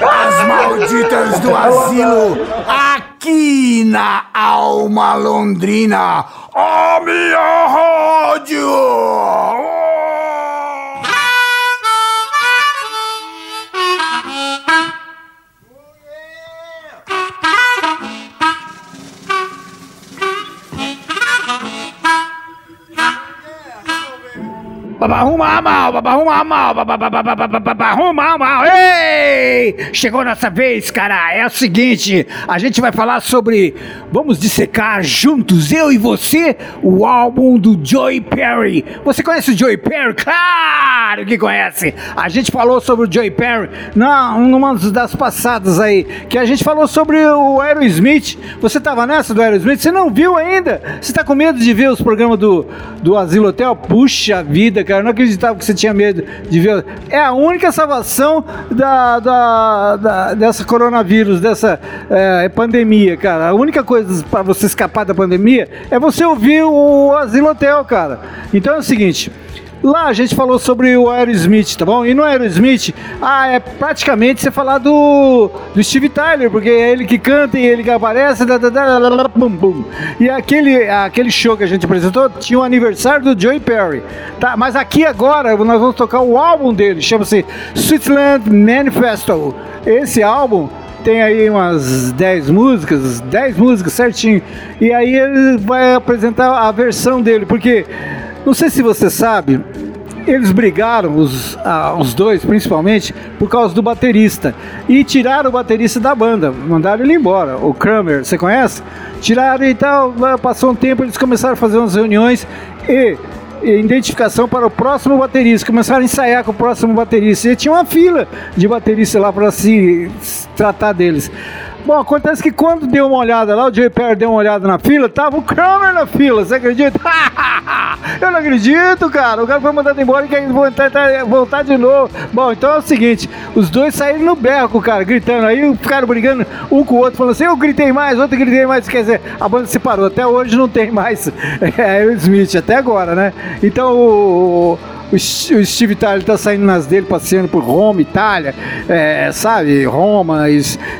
As malditas do asilo, aqui na Alma Londrina, a minha rádio! Arruma mal, arruma mal, arruma mal. Ei! Chegou nossa vez, cara. É o seguinte, a gente vai falar sobre. Vamos dissecar juntos, eu e você, o álbum do Joey Perry. Você conhece o Joey Perry? Claro que conhece. A gente falou sobre o Joey Perry não, numa das passadas aí, que a gente falou sobre o Aerosmith. Você tava nessa do Aerosmith? Você não viu ainda? Você tá com medo de ver os programas do, do Asilo Hotel? Puxa vida, cara, não acreditava que você tinha medo de ver. É a única salvação da, da, da dessa coronavírus, dessa é, pandemia, cara. A única coisa para você escapar da pandemia é você ouvir o Asilo Hotel, cara. Então é o seguinte. Lá a gente falou sobre o Aerosmith, tá bom? E no Aerosmith, ah, é praticamente você falar do, do Steve Tyler, porque é ele que canta e ele que aparece, da, da, da, bum, bum. E aquele, aquele show que a gente apresentou tinha o aniversário do Joey Perry, tá? Mas aqui agora nós vamos tocar o álbum dele, chama-se Switzerland Manifesto. Esse álbum tem aí umas 10 músicas, 10 músicas certinho. E aí ele vai apresentar a versão dele, porque não sei se você sabe, eles brigaram, os, ah, os dois principalmente, por causa do baterista. E tiraram o baterista da banda, mandaram ele embora. O Kramer, você conhece? Tiraram e tal, passou um tempo, eles começaram a fazer umas reuniões e identificação para o próximo baterista. Começaram a ensaiar com o próximo baterista. E tinha uma fila de bateristas lá para se tratar deles. Bom, acontece que quando deu uma olhada lá, o Jay Perry deu uma olhada na fila, tava o Kramer na fila, você acredita? Eu não acredito, cara. O cara foi mandado embora e quer voltar, voltar de novo. Bom, então é o seguinte: os dois saíram no berro, cara, gritando. Aí ficaram brigando um com o outro, falando assim: eu gritei mais, outro gritei mais. Quer dizer, a banda se parou. Até hoje não tem mais é, Smith, até agora, né? Então o o Steve Tyler tá saindo nas dele, passeando por Roma, Itália, é, sabe? Roma,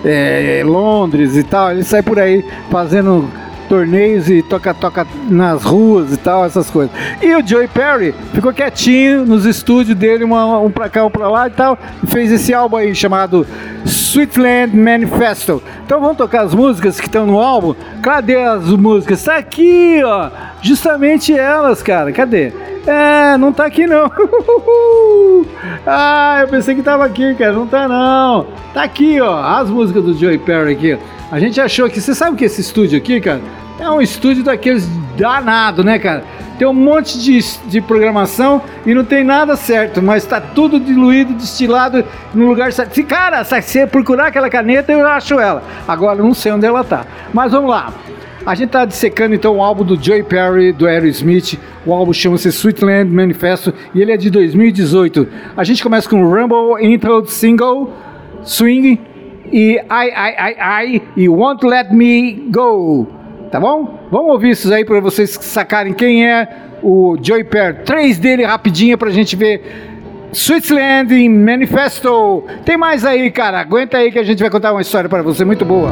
é, Londres e tal. Ele sai por aí fazendo torneios e toca-toca nas ruas e tal, essas coisas. E o Joey Perry ficou quietinho nos estúdios dele, uma, um pra cá, um pra lá e tal, e fez esse álbum aí chamado Sweetland Manifesto. Então vamos tocar as músicas que estão no álbum? Cadê as músicas? Tá aqui, ó, justamente elas, cara, cadê? É, não tá aqui não. ah, eu pensei que tava aqui, cara. Não tá não. Tá aqui, ó. As músicas do Joey Perry aqui. A gente achou que. Você sabe que esse estúdio aqui, cara? É um estúdio daqueles danado, né, cara? Tem um monte de, de programação e não tem nada certo, mas tá tudo diluído, destilado no lugar certo. Se, cara, se você procurar aquela caneta, eu acho ela. Agora, não sei onde ela tá. Mas vamos lá. A gente tá dissecando então o álbum do Joey Perry, do Aerosmith. O álbum chama-se Sweetland Manifesto e ele é de 2018. A gente começa com Rumble Intro Single, Swing e I, I, I, I e Won't Let Me Go. Tá bom? Vamos ouvir isso aí para vocês sacarem quem é o Joey Perry. Três dele rapidinho pra gente ver. Switzerland Manifesto. Tem mais aí, cara. Aguenta aí que a gente vai contar uma história para você muito boa.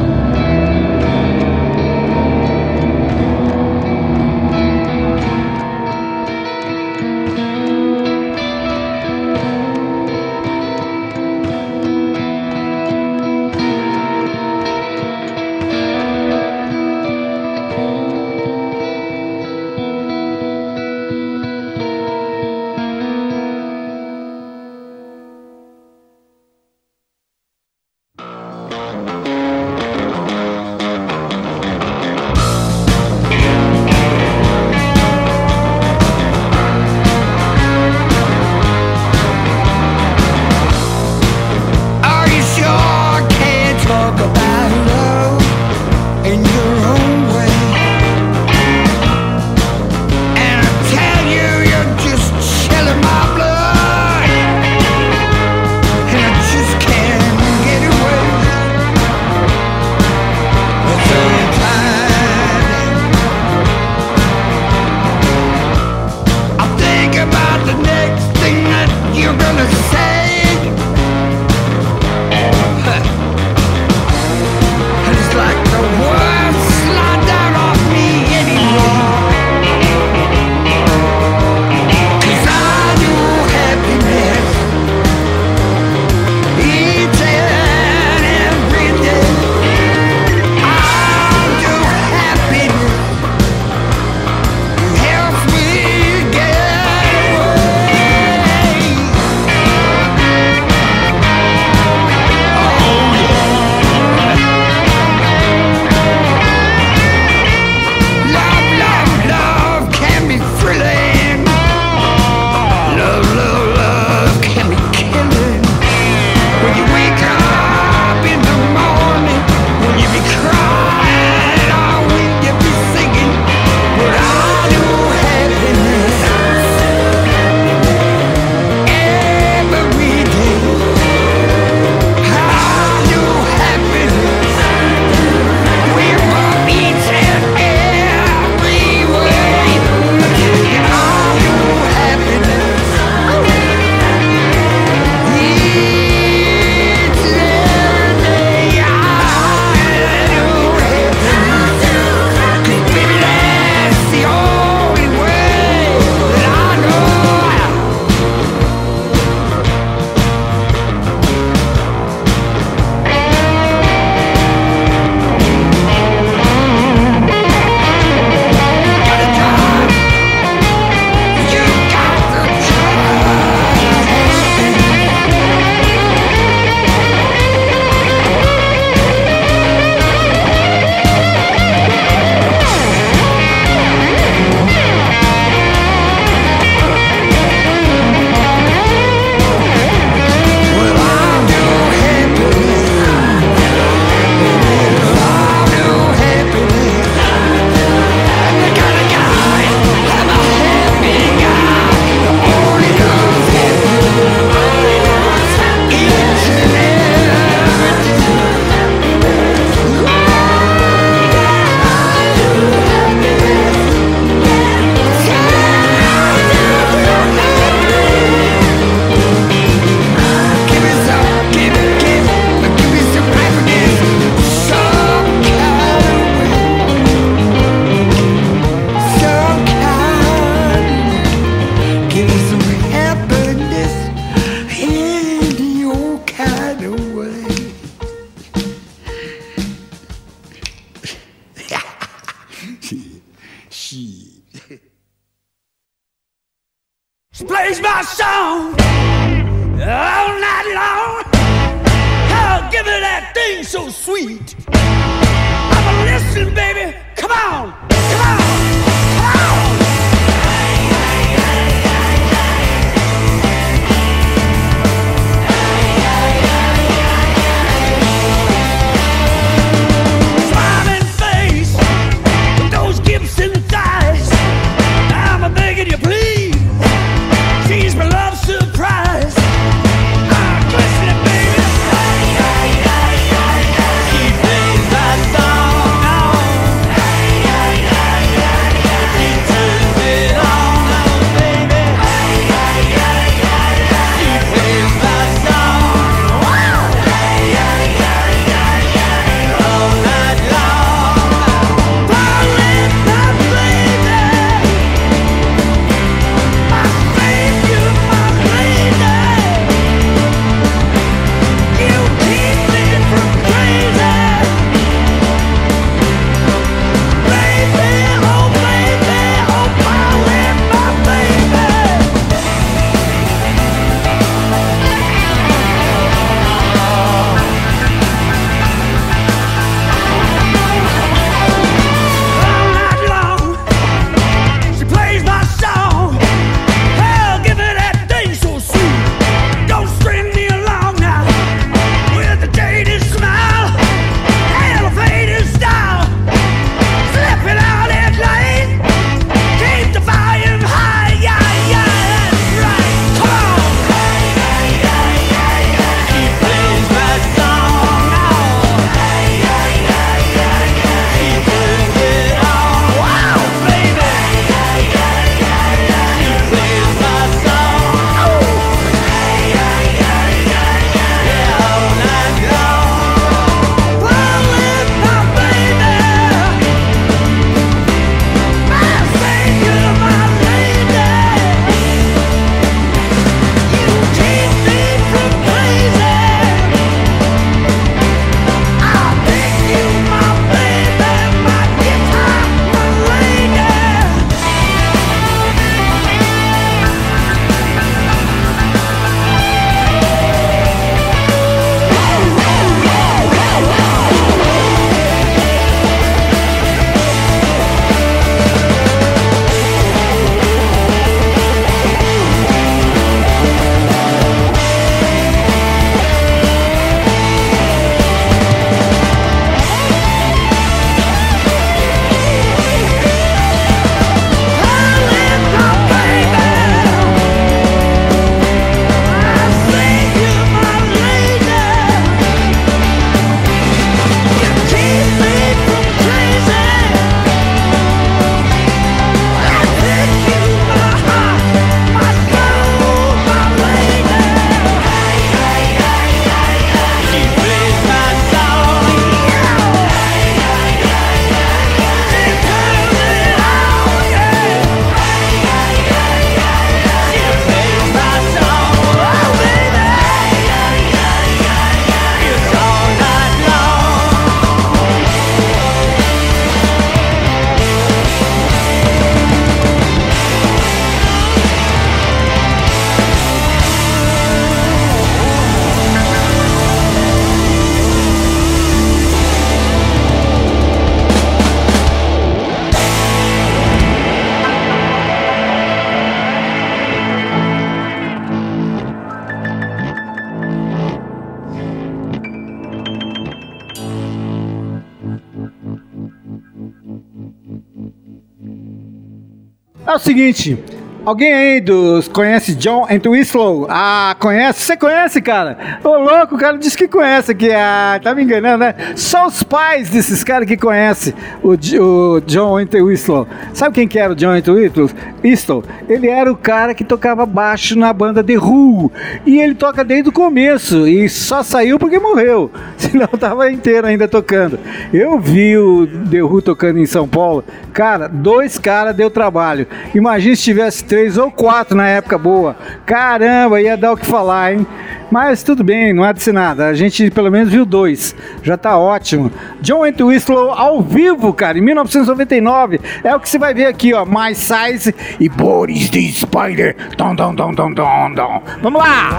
Seguinte, Alguém aí dos conhece John Entwistle? Ah, conhece? Você conhece, cara? Ô louco, o cara disse que conhece aqui. Ah, tá me enganando, né? Só os pais desses caras que conhecem o, o John Entwistle. Sabe quem que era o John Entwistle? Ele era o cara que tocava baixo na banda The Who. E ele toca desde o começo e só saiu porque morreu. Senão tava inteiro ainda tocando. Eu vi o The Who tocando em São Paulo. Cara, dois caras deu trabalho. Imagina se tivesse três ou quatro na época boa. Caramba, ia dar o que falar, hein? Mas tudo bem, não é de nada. A gente pelo menos viu dois. Já tá ótimo. John Entwistle ao vivo, cara, em 1999. É o que você vai ver aqui, ó. My Size e Boris the Spider. Dom, dom, dom, dom, dom, dom. Vamos lá!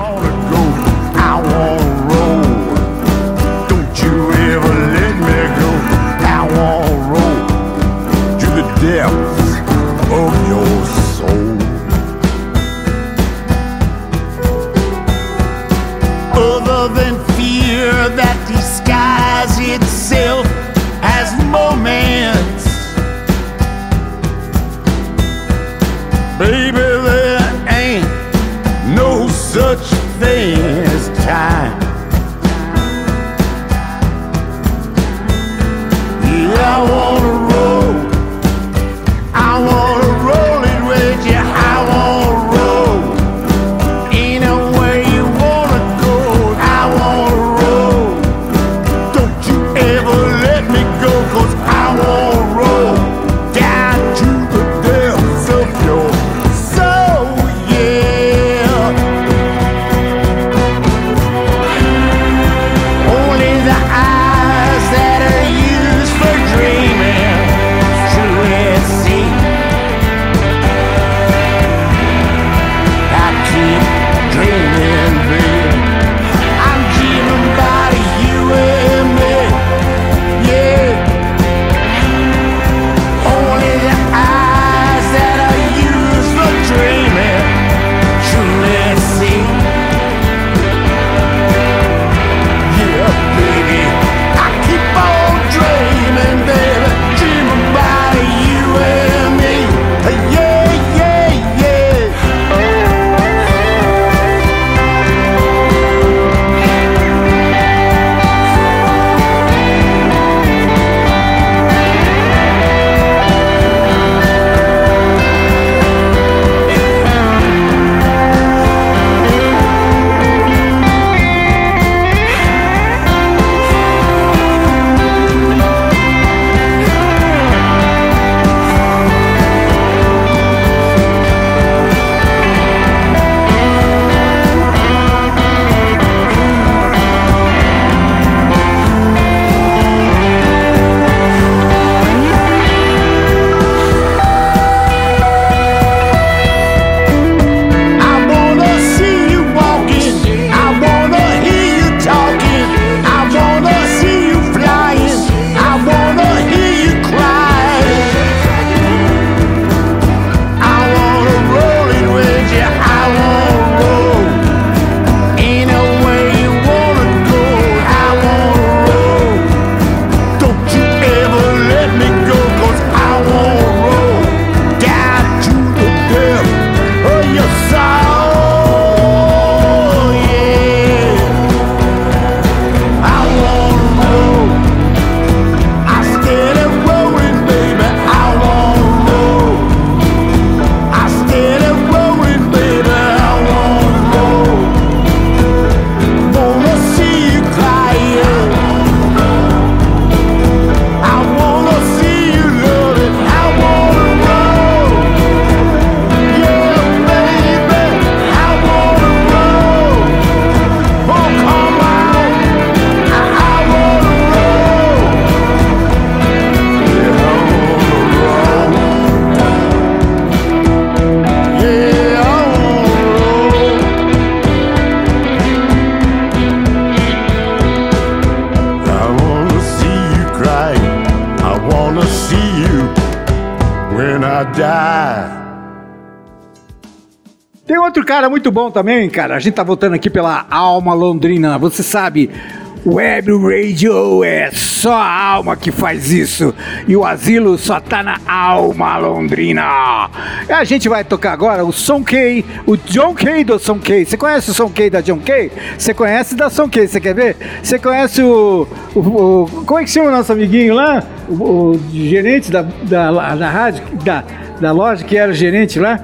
That disguise itself outro cara muito bom também, cara. A gente tá voltando aqui pela Alma Londrina. Você sabe, Web Radio é só a alma que faz isso. E o asilo só tá na Alma Londrina. A gente vai tocar agora o Som K, o John Kay do Som K. Você conhece o Som K da John Kay? Você conhece da Som K, você quer ver? Você conhece o, o, o- Como é que chama o nosso amiguinho lá? O, o gerente da, da, da rádio, da, da loja, que era o gerente lá?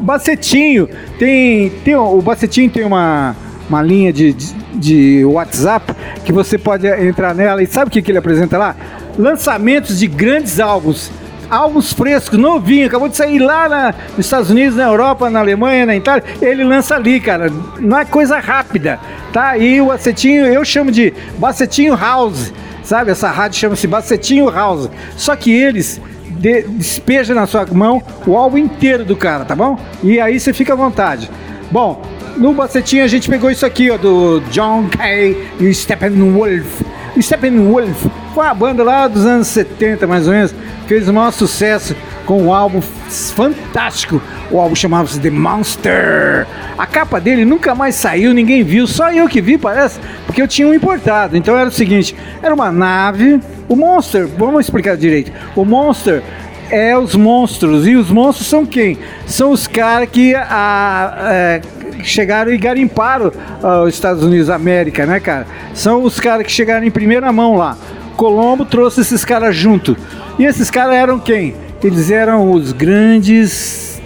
Bacetinho tem, tem o Bacetinho tem uma, uma linha de, de, de WhatsApp que você pode entrar nela e sabe o que, que ele apresenta lá? Lançamentos de grandes álbuns. álbuns frescos, novinho, acabou de sair lá na, nos Estados Unidos, na Europa, na Alemanha, na Itália, ele lança ali, cara. Não é coisa rápida, tá? E o bacetinho, eu chamo de bacetinho house, sabe? Essa rádio chama-se bacetinho house. Só que eles de, despeja na sua mão o álbum inteiro do cara, tá bom? E aí você fica à vontade. Bom, no bacetinho a gente pegou isso aqui, ó, do John Kay e Steppenwolf. O Steppenwolf foi uma banda lá dos anos 70, mais ou menos, fez o maior sucesso com um álbum fantástico. O álbum chamava-se The Monster. A capa dele nunca mais saiu, ninguém viu, só eu que vi, parece, porque eu tinha um importado. Então era o seguinte: era uma nave. O Monster, vamos explicar direito. O Monster é os monstros. E os monstros são quem? São os caras que a, é, chegaram e garimparam uh, os Estados Unidos da América, né, cara? São os caras que chegaram em primeira mão lá. Colombo trouxe esses caras junto. E esses caras eram quem? Eles eram os grandes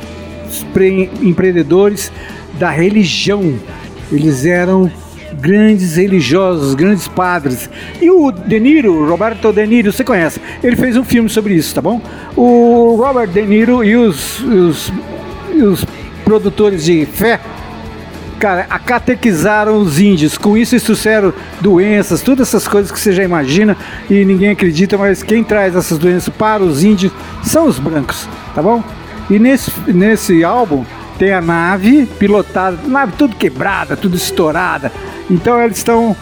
empreendedores da religião. Eles eram grandes religiosos, grandes padres. E o De Niro, Roberto De Niro, você conhece? Ele fez um filme sobre isso, tá bom? O Robert De Niro e os, os, os produtores de fé cara, catequizaram os índios. Com isso, eles trouxeram doenças, todas essas coisas que você já imagina e ninguém acredita, mas quem traz essas doenças para os índios são os brancos, tá bom? E nesse, nesse álbum tem a nave pilotada, nave tudo quebrada, tudo estourada. Então eles estão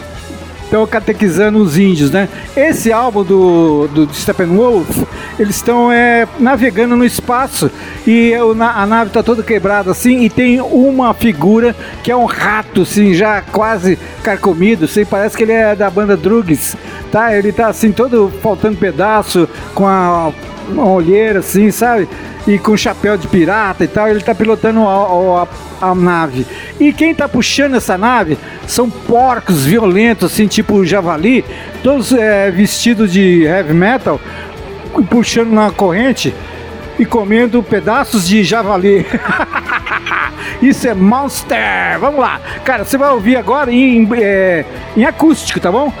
estão catequizando os índios, né? Esse álbum do, do Steppenwolf, eles estão é, navegando no espaço e a nave está toda quebrada assim e tem uma figura que é um rato, assim, já quase carcomido, assim, parece que ele é da banda Drugs, tá? Ele tá assim, todo faltando pedaço, com a uma olheira assim, sabe? E com chapéu de pirata e tal, ele tá pilotando a, a, a nave. E quem tá puxando essa nave são porcos violentos, assim, tipo javali, todos é, vestidos de heavy metal, puxando na corrente e comendo pedaços de javali. Isso é Monster! Vamos lá! Cara, você vai ouvir agora em, é, em acústico, tá bom?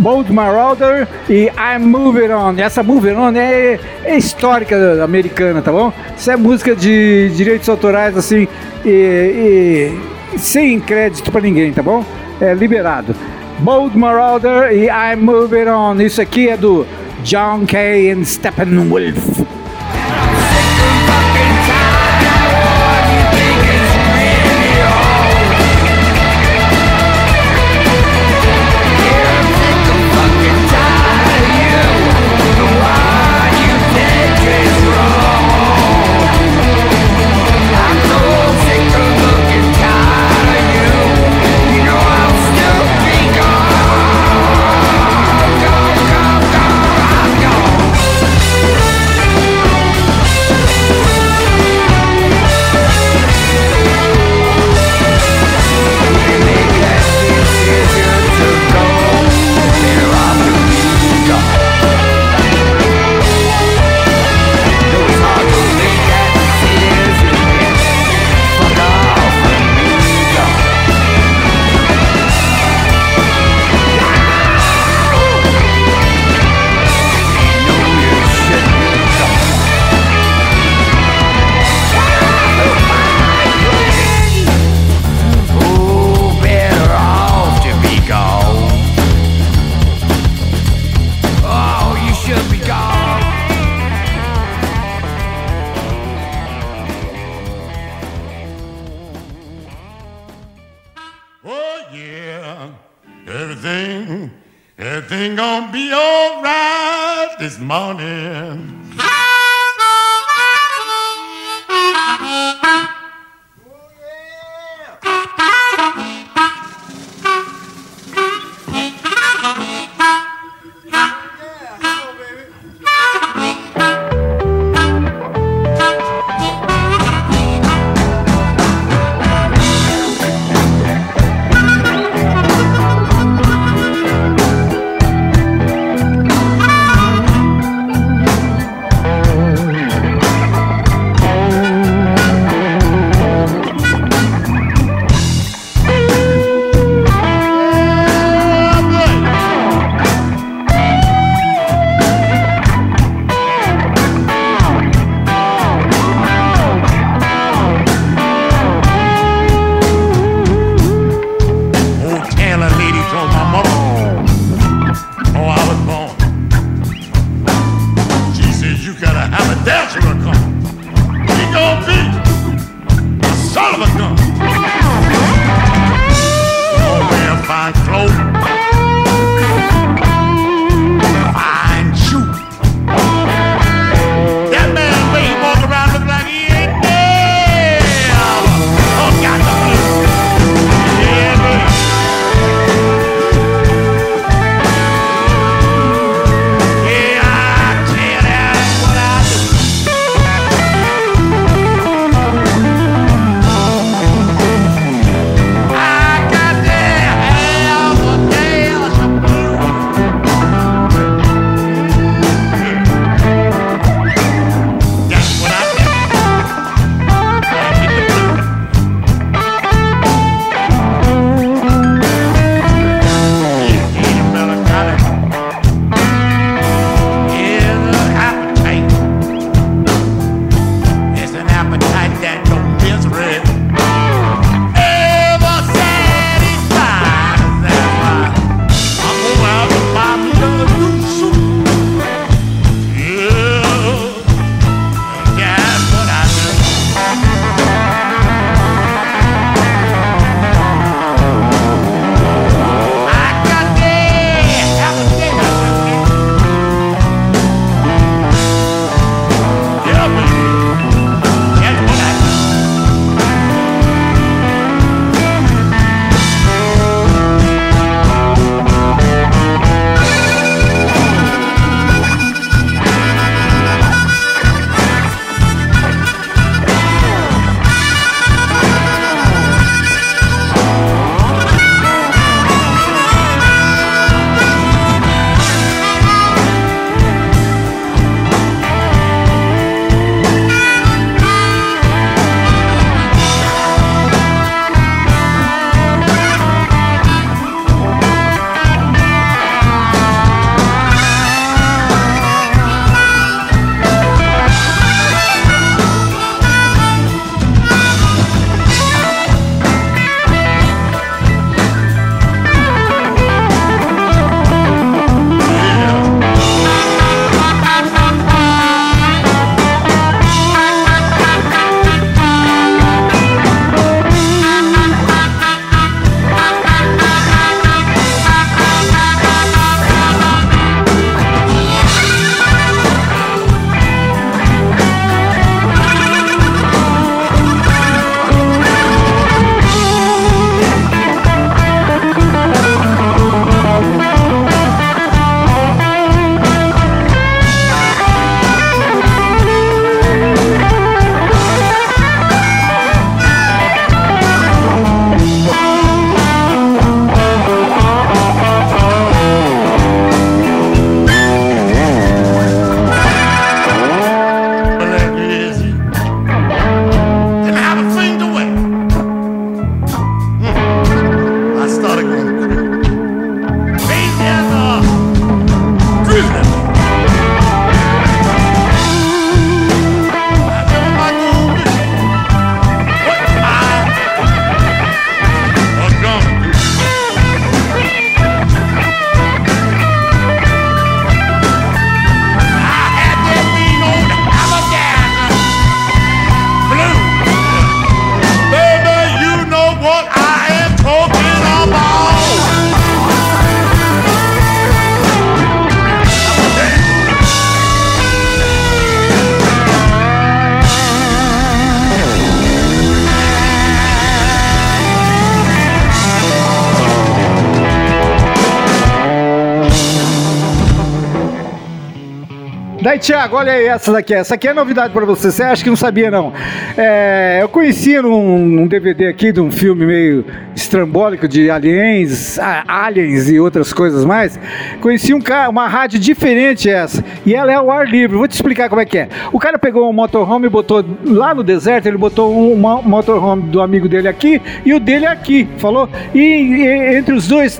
Bold Marauder e I'm Moving On. Essa Moving On é, é histórica americana, tá bom? Isso é música de direitos autorais, assim, e, e sem crédito para ninguém, tá bom? É liberado. Bold Marauder e I'm Moving On. Isso aqui é do John Kay and Steppenwolf. Daí, Thiago, olha aí essa daqui. Essa aqui é novidade pra você. Você acha que não sabia, não? É, eu conhecia num, DVD aqui de um filme meio estrambólico de aliens, aliens e outras coisas mais. Conheci um cara, uma rádio diferente essa. E ela é ao ar livre. Vou te explicar como é que é. O cara pegou um motorhome e botou lá no deserto, ele botou um, um motorhome do amigo dele aqui e o dele aqui. Falou? E, e entre os dois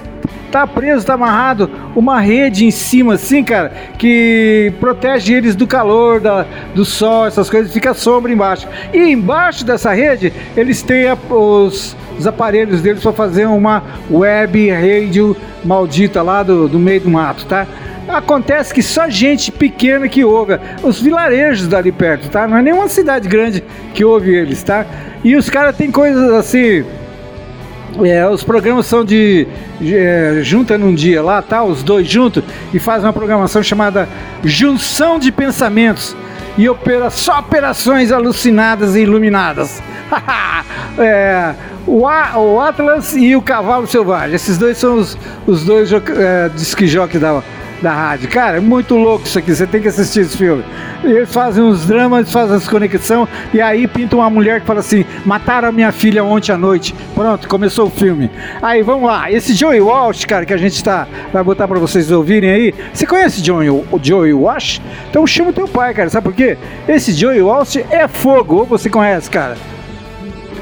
tá preso, tá amarrado, uma rede em cima, assim, cara, que protege eles do calor, da, do sol, essas coisas, fica sombra embaixo. E embaixo dessa rede, eles têm a- os, os aparelhos deles para fazer uma web radio maldita lá do, do meio do mato, tá? Acontece que só gente pequena que ouve, os vilarejos dali perto, tá? Não é nenhuma cidade grande que ouve eles, tá? E os caras têm coisas assim. É, os programas são de, é, junta num dia lá, tá? Os dois juntos e fazem uma programação chamada Junção de Pensamentos e opera só operações alucinadas e iluminadas. é, o, A, o, Atlas e o Cavalo Selvagem. Esses dois são os, os dois é, disc jockeys da, da rádio. Cara, é muito louco isso aqui, você tem que assistir esse filme. Eles fazem uns dramas, fazem as conexões, e aí pinta uma mulher que fala assim: mataram a minha filha ontem à noite. Pronto, começou o filme. Aí vamos lá, esse Joey Walsh, cara, que a gente tá, vai botar pra vocês ouvirem aí. Você conhece Joey, o Joey Walsh? Então chama o teu pai, cara, sabe por quê? Esse Joey Walsh é fogo, ou você conhece, cara?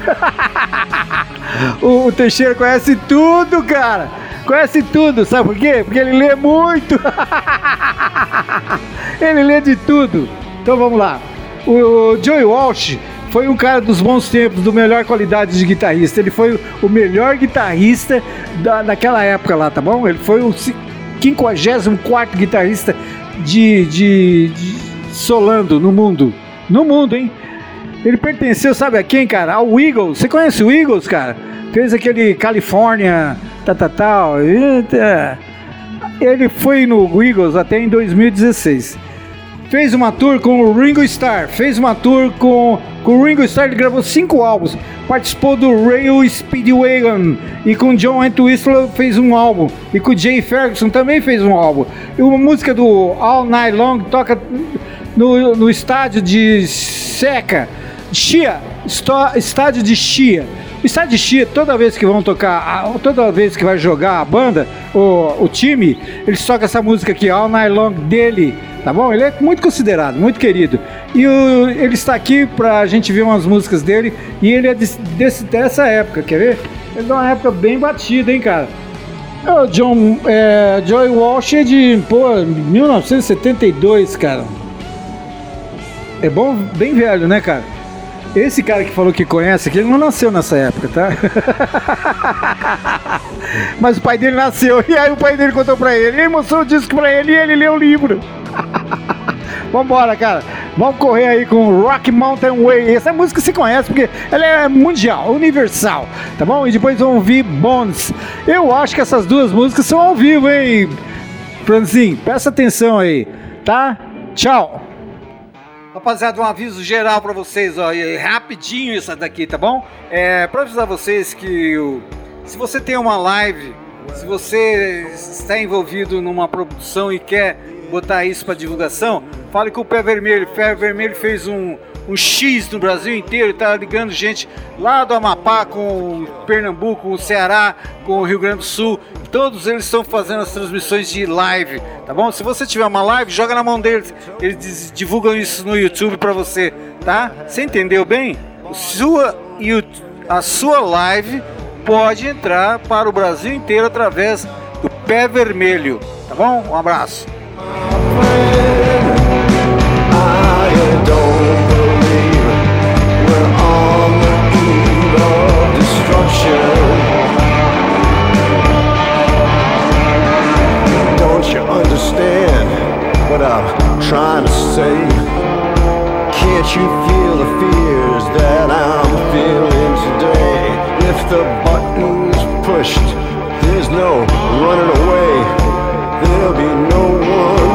o, o Teixeira conhece tudo, cara. Conhece tudo, sabe por quê? Porque ele lê muito. ele lê de tudo. Então vamos lá. O, Joey Walsh foi um cara dos bons tempos, do melhor qualidade de guitarrista. Ele foi o melhor guitarrista da, daquela época lá, tá bom? Ele foi o 54 guitarrista de, de, de solando no mundo. No mundo, hein? Ele pertenceu, sabe a quem, cara? Ao Eagles. Você conhece o Eagles, cara? Fez aquele California tal, tal, tal. Ele foi no Eagles até em 2016. Fez uma tour com o Ringo Starr, fez uma tour com, com o Ringo Starr, ele gravou cinco álbuns, participou do Rail Speedwagon e com John Entwistle fez um álbum e com o Jay Ferguson também fez um álbum. E uma música do All Night Long toca no, no estádio de Seca, Chia, estádio de Chia. O estádio de Chia, toda vez que vão tocar, toda vez que vai jogar a banda, o, o time, eles tocam essa música aqui, All Night Long dele, tá bom? Ele é muito considerado, muito querido. E o, ele está aqui pra gente ver umas músicas dele, e ele é desse, dessa época, quer ver? Ele é uma época bem batida, hein, cara? O John, é, Joy Walsh é de, pô, 1972, cara. É bom, bem velho, né, cara? Esse cara que falou que conhece aqui, ele não nasceu nessa época, tá? Mas o pai dele nasceu, e aí o pai dele contou pra ele, ele mostrou o disco pra ele e ele leu o livro. Vambora, cara. Vamos correr aí com Rock Mountain Way. Essa música você conhece porque ela é mundial, universal, tá bom? E depois vamos ouvir Bones. Eu acho que essas duas músicas são ao vivo, hein? Franzinho, presta atenção aí, tá? Tchau. Rapaziada, um aviso geral para vocês, ó, rapidinho isso daqui, tá bom? É, para avisar vocês que se você tem uma live, se você está envolvido numa produção e quer botar isso para divulgação, fale com o Pé Vermelho. O Pé Vermelho fez um, um X no Brasil inteiro, está ligando gente lá do Amapá com Pernambuco, com o Ceará, com o Rio Grande do Sul. Todos eles estão fazendo as transmissões de live, tá bom? Se você tiver uma live, joga na mão deles. Eles divulgam isso no YouTube para você, tá? Você entendeu bem? Sua, a sua live pode entrar para o Brasil inteiro através do Pé Vermelho, tá bom? Um abraço. What I'm trying to say. Can't you feel the fears that I'm feeling today? If the button's pushed, there's no running away. There'll be no one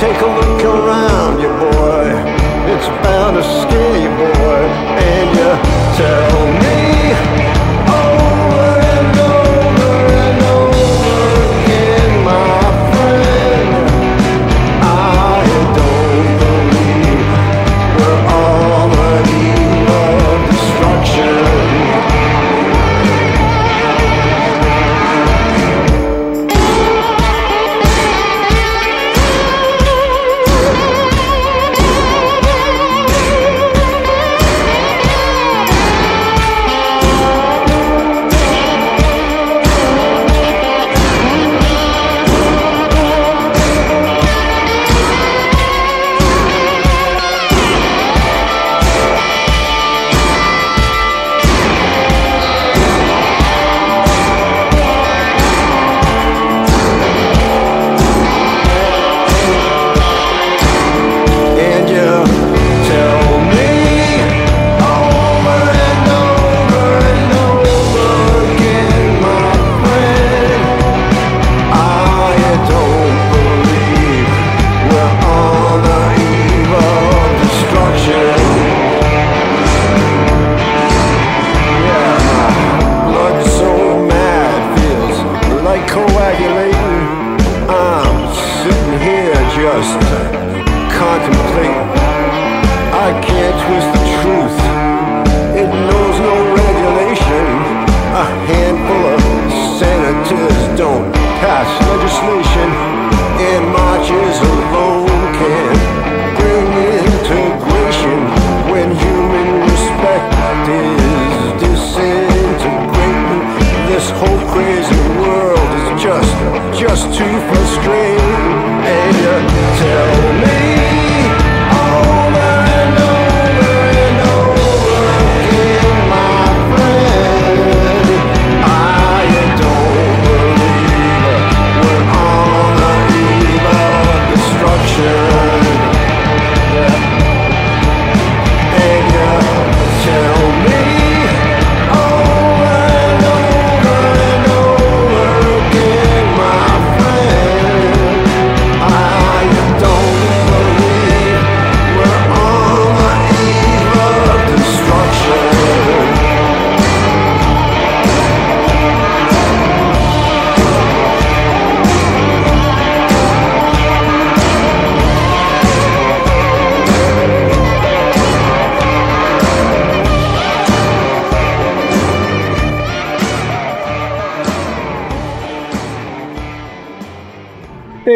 Take a look around you, boy. It's bound to scare you, boy. And you tell me.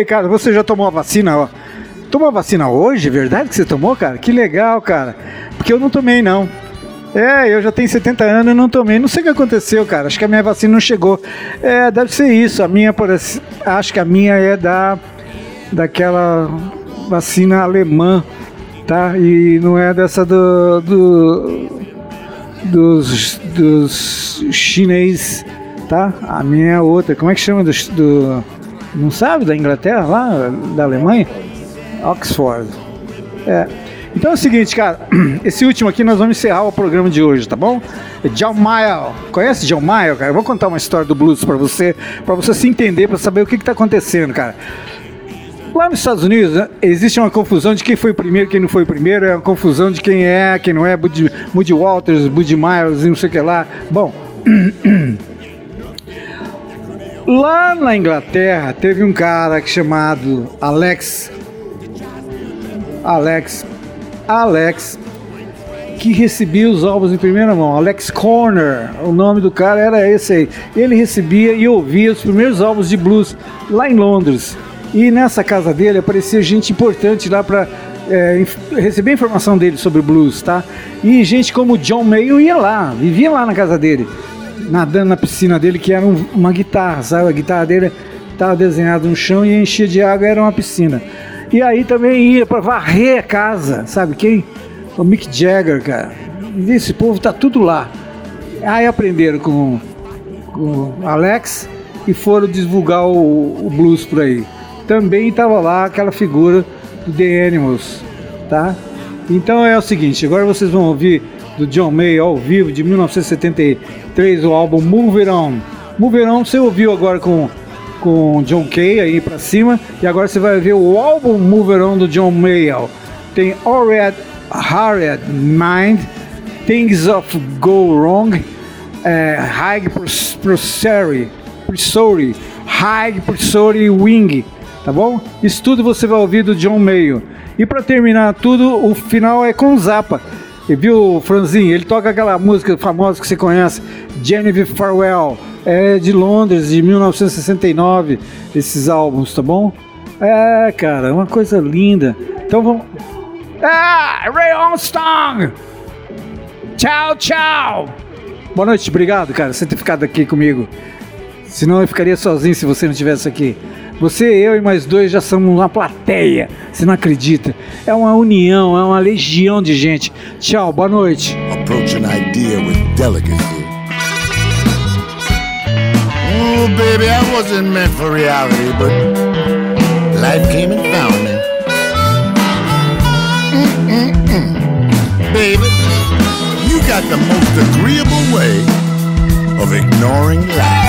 Cara, você já tomou a vacina, ó? Tomou a vacina hoje? Verdade que você tomou, cara? Que legal, cara. Porque eu não tomei, não. É, eu já tenho 70 anos e não tomei. Não sei o que aconteceu, cara. Acho que a minha vacina não chegou. É, deve ser isso. A minha, parece... acho que a minha é da daquela vacina alemã, tá? E não é dessa do, do dos, dos chinês, tá? A minha é outra. Como é que chama do não sabe da Inglaterra lá, da Alemanha? Oxford. É. Então é o seguinte, cara, esse último aqui nós vamos encerrar o programa de hoje, tá bom? É John Mayer. Conhece John Mayer, cara? Eu vou contar uma história do blues pra você, para você se entender, para saber o que que tá acontecendo, cara. Lá nos Estados Unidos né, existe uma confusão de quem foi primeiro quem não foi primeiro, é uma confusão de quem é, quem não é, Buddy, Walters, Buddy e não sei o que lá. Bom, lá na Inglaterra teve um cara chamado Alex, Alex, Alex, que recebia os álbuns em primeira mão, Alex Corner, o nome do cara era esse aí. Ele recebia e ouvia os primeiros álbuns de blues lá em Londres. E nessa casa dele aparecia gente importante lá para é, receber informação dele sobre blues, tá? E gente como John Mayo ia lá, vivia lá na casa dele, nadando na piscina dele, que era um- uma guitarra, sabe? A guitarra dele estava desenhada no chão e enchia de água, era uma piscina. E aí também ia para varrer a casa, sabe quem? O Mick Jagger, cara. E esse povo tá tudo lá. Aí aprenderam com, o Alex e foram divulgar o, o blues por aí. Também estava lá aquela figura do The Animals, tá? Então é o seguinte, agora vocês vão ouvir do John May ao vivo de 1973 o álbum Move It On. Move It On você ouviu agora com com John Kay aí pra cima e agora você vai ver o álbum Move It On do John Mayall. Tem Already Hard Mind, Things of Go Wrong, é, High Pursuit, Pursuit, High Pursuit Wing, tá bom? Isso tudo você vai ouvir do John Mayo. E para terminar tudo, o final é com Zappa. E viu, Franzinho? Ele toca aquela música famosa que você conhece, Genevieve Farwell, é de Londres, de 1969, esses álbuns, tá bom? É, cara, uma coisa linda. Então vamos. Ah, Ray Armstrong! Tchau, tchau! Boa noite, obrigado, cara, você ter ficado aqui comigo. Senão eu ficaria sozinho se você não estivesse aqui. Você, eu e mais dois já somos uma plateia. Você não acredita? É uma união, é uma legião de gente. Tchau, boa noite. approach an idea with delicacy. Oh, baby, I wasn't meant for reality, but life came and found me. Mm-mm-mm. Baby, you got the most agreeable way of ignoring life.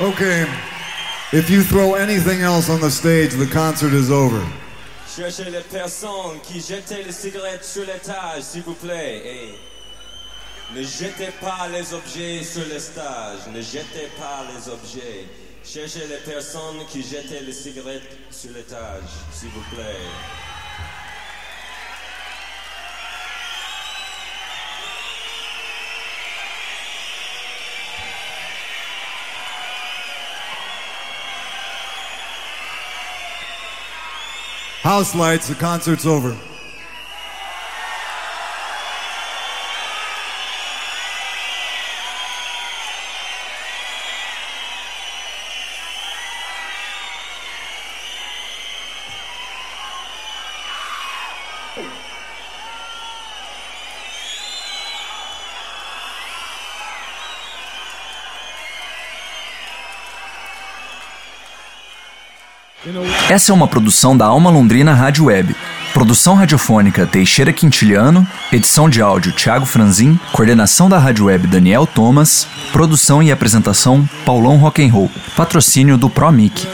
Okay. If you throw anything else on the stage, the concert is over. Cherchez les personnes qui jetaient les cigarettes sur l'étage, s'il vous plaît. Ne jetez pas les objets sur le stage. Ne jetez pas les objets. Cherchez les personnes qui jetaient les cigarettes sur l'étage, s'il vous plaît. House lights, the concert's over. Essa é uma produção da Alma Londrina Rádio Web. Produção radiofônica Teixeira Quintiliano, edição de áudio Thiago Franzin, coordenação da Rádio Web Daniel Thomas, produção e apresentação Paulão Rock'n'Roll, patrocínio do ProMic.